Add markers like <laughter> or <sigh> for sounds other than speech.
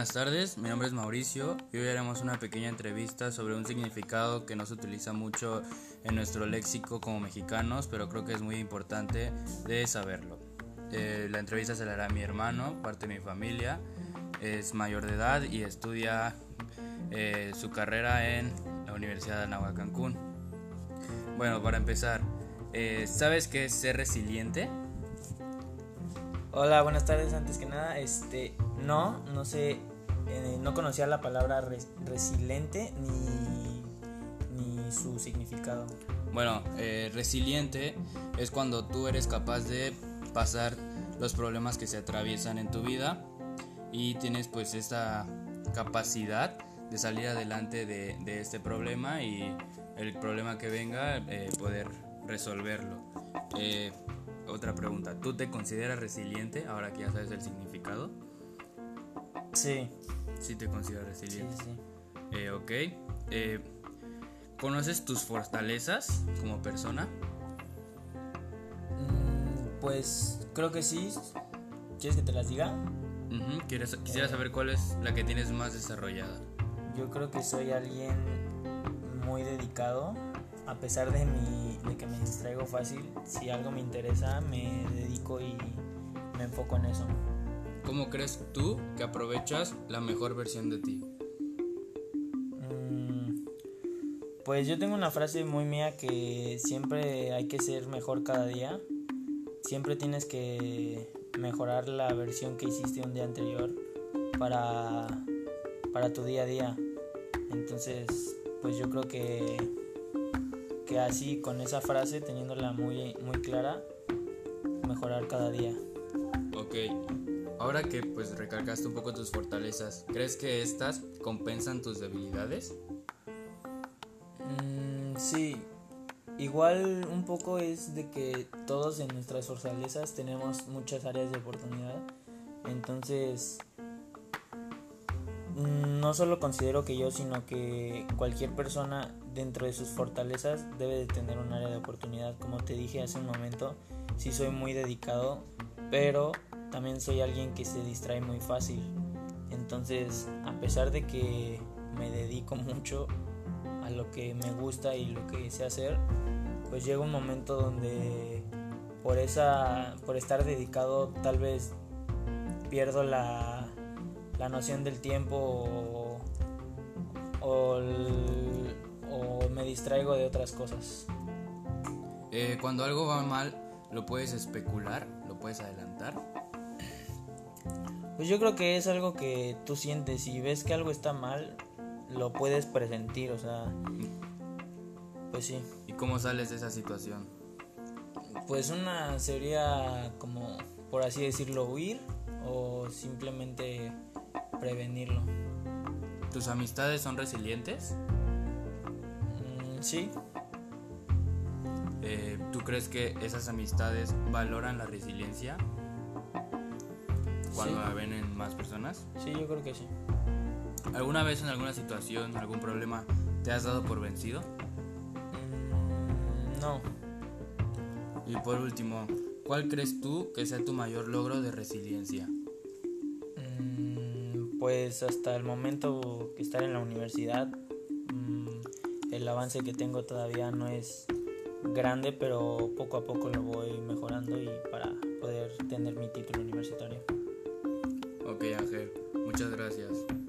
Buenas tardes, mi nombre es Mauricio y hoy haremos una pequeña entrevista sobre un significado que no se utiliza mucho en nuestro léxico como mexicanos, pero creo que es muy importante de saberlo. Eh, la entrevista se la hará mi hermano, parte de mi familia, es mayor de edad y estudia eh, su carrera en la Universidad de Anáhuac Cancún. Bueno, para empezar, eh, ¿sabes qué es ser resiliente? Hola, buenas tardes. Antes que nada, este, no, no sé, eh, no conocía la palabra resiliente ni, ni su significado. Bueno, eh, resiliente es cuando tú eres capaz de pasar los problemas que se atraviesan en tu vida y tienes pues esta capacidad de salir adelante de, de este problema y el problema que venga eh, poder resolverlo. Otra pregunta, ¿tú te consideras resiliente ahora que ya sabes el significado? Sí. Sí te consideras resiliente. Sí, sí. Eh, ok. Eh, ¿Conoces tus fortalezas como persona? Mm, pues creo que sí. ¿Quieres que te las diga? Quisiera saber cuál es la que tienes más desarrollada. Yo creo que soy alguien muy dedicado a pesar de, mi, de que me distraigo fácil, si algo me interesa, me dedico y me enfoco en eso. ¿Cómo crees tú que aprovechas la mejor versión de ti? Mm, pues yo tengo una frase muy mía que siempre hay que ser mejor cada día. Siempre tienes que mejorar la versión que hiciste un día anterior para, para tu día a día. Entonces, pues yo creo que que así con esa frase, teniéndola muy, muy clara, mejorar cada día. Ok, ahora que pues recargaste un poco tus fortalezas, ¿crees que estas compensan tus debilidades? Mm, sí, igual un poco es de que todos en nuestras fortalezas tenemos muchas áreas de oportunidad, entonces mm, no solo considero que yo, sino que cualquier persona dentro de sus fortalezas debe de tener un área de oportunidad. Como te dije hace un momento, sí soy muy dedicado, pero también soy alguien que se distrae muy fácil. Entonces, a pesar de que me dedico <laughs> mucho a lo que me gusta y lo que sé hacer, pues llega un momento donde por esa por estar dedicado tal vez pierdo la, la noción del tiempo o, o me distraigo de otras cosas. Eh, cuando algo va mal, ¿lo puedes especular? ¿Lo puedes adelantar? Pues yo creo que es algo que tú sientes. Si ves que algo está mal, lo puedes presentir, o sea. Pues sí. ¿Y cómo sales de esa situación? Pues una sería como, por así decirlo, huir o simplemente prevenirlo. ¿Tus amistades son resilientes? Sí. Eh, ¿Tú crees que esas amistades valoran la resiliencia cuando la ven en más personas? Sí, yo creo que sí. ¿Alguna vez en alguna situación, algún problema, te has dado por vencido? Mm, no. Y por último, ¿cuál crees tú que sea tu mayor logro de resiliencia? Mm, pues hasta el momento que estar en la universidad el avance que tengo todavía no es grande, pero poco a poco lo voy mejorando y para poder tener mi título universitario. Ok Ángel, muchas gracias.